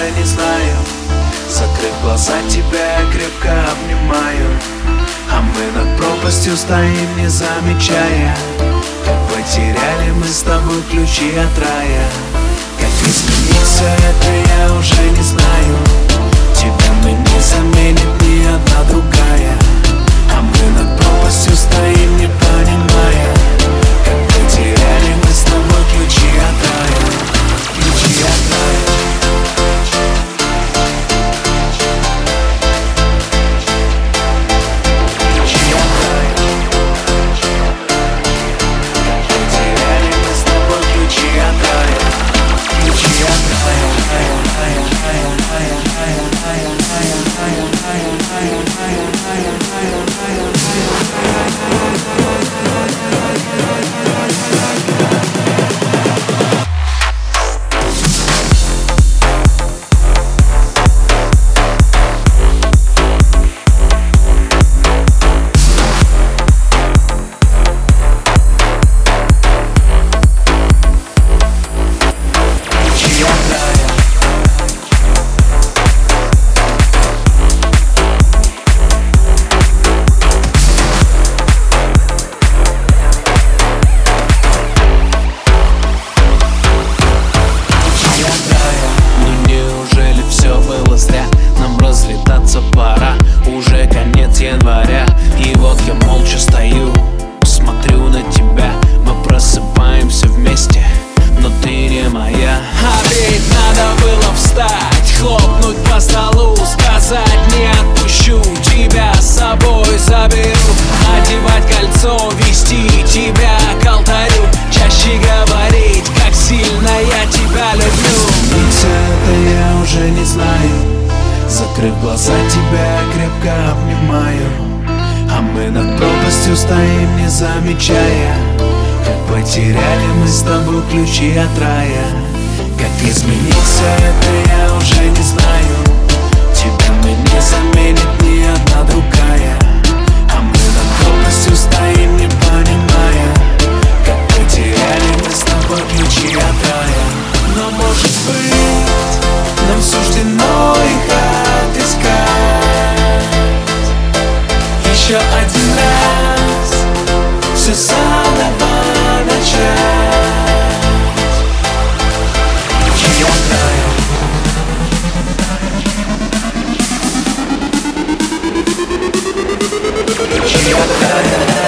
уже не знаю. Закрыв глаза, тебя я крепко обнимаю. А мы над пропастью стоим, не замечая. Потеряли мы с тобой ключи от рая. Как измениться, это я уже не знаю тебя к алтарю Чаще говорить Как сильно я тебя люблю. Это я уже не знаю. Закрыв глаза, тебя крепко обнимаю. А мы над пропастью стоим, не замечая Как потеряли мы с тобой ключи от рая. Как измениться, это the other.